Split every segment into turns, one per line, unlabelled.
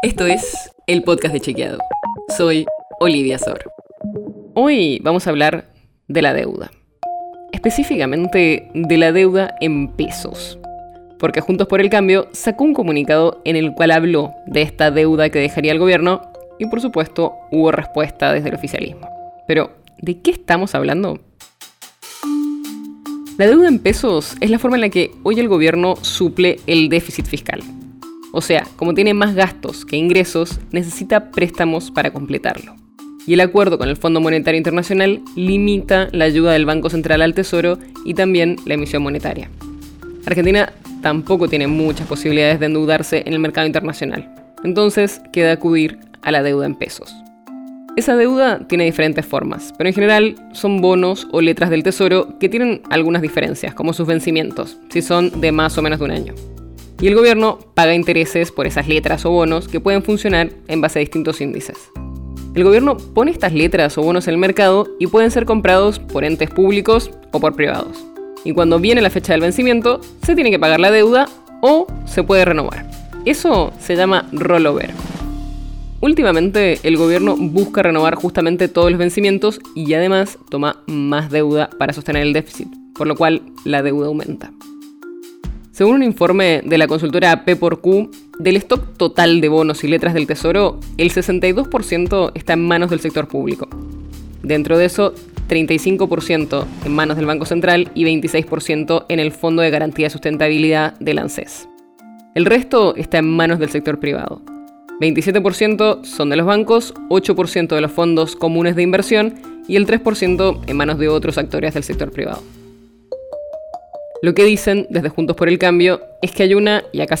Esto es el podcast de Chequeado. Soy Olivia Sor. Hoy vamos a hablar de la deuda. Específicamente de la deuda en pesos. Porque Juntos por el Cambio sacó un comunicado en el cual habló de esta deuda que dejaría el gobierno y por supuesto hubo respuesta desde el oficialismo. Pero, ¿de qué estamos hablando? La deuda en pesos es la forma en la que hoy el gobierno suple el déficit fiscal. O sea, como tiene más gastos que ingresos, necesita préstamos para completarlo. Y el acuerdo con el Fondo Monetario Internacional limita la ayuda del Banco Central al Tesoro y también la emisión monetaria. Argentina tampoco tiene muchas posibilidades de endeudarse en el mercado internacional. Entonces queda acudir a la deuda en pesos. Esa deuda tiene diferentes formas, pero en general son bonos o letras del tesoro que tienen algunas diferencias, como sus vencimientos, si son de más o menos de un año y el gobierno paga intereses por esas letras o bonos que pueden funcionar en base a distintos índices. El gobierno pone estas letras o bonos en el mercado y pueden ser comprados por entes públicos o por privados. Y cuando viene la fecha del vencimiento, se tiene que pagar la deuda o se puede renovar. Eso se llama rollover. Últimamente el gobierno busca renovar justamente todos los vencimientos y además toma más deuda para sostener el déficit, por lo cual la deuda aumenta. Según un informe de la consultora P por Q, del stock total de bonos y letras del Tesoro, el 62% está en manos del sector público. Dentro de eso, 35% en manos del Banco Central y 26% en el Fondo de Garantía de Sustentabilidad del ANSES. El resto está en manos del sector privado. 27% son de los bancos, 8% de los fondos comunes de inversión y el 3% en manos de otros actores del sector privado. Lo que dicen desde Juntos por el Cambio es que hay una, y acá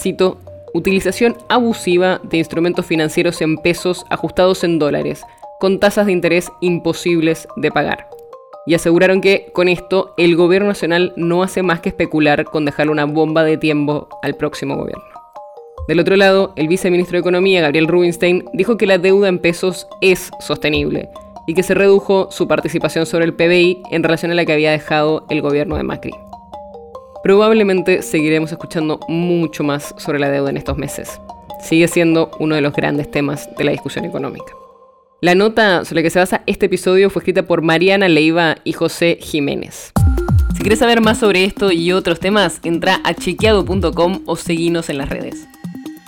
utilización abusiva de instrumentos financieros en pesos ajustados en dólares, con tasas de interés imposibles de pagar. Y aseguraron que con esto el gobierno nacional no hace más que especular con dejar una bomba de tiempo al próximo gobierno. Del otro lado, el viceministro de Economía, Gabriel Rubinstein, dijo que la deuda en pesos es sostenible y que se redujo su participación sobre el PBI en relación a la que había dejado el gobierno de Macri. Probablemente seguiremos escuchando mucho más sobre la deuda en estos meses. Sigue siendo uno de los grandes temas de la discusión económica. La nota sobre la que se basa este episodio fue escrita por Mariana Leiva y José Jiménez. Si quieres saber más sobre esto y otros temas, entra a chequeado.com o seguinos en las redes.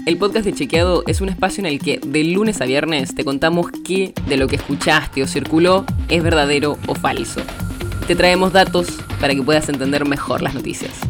El podcast de Chequeado es un espacio en el que de lunes a viernes te contamos qué de lo que escuchaste o circuló es verdadero o falso. Te traemos datos para que puedas entender mejor las noticias.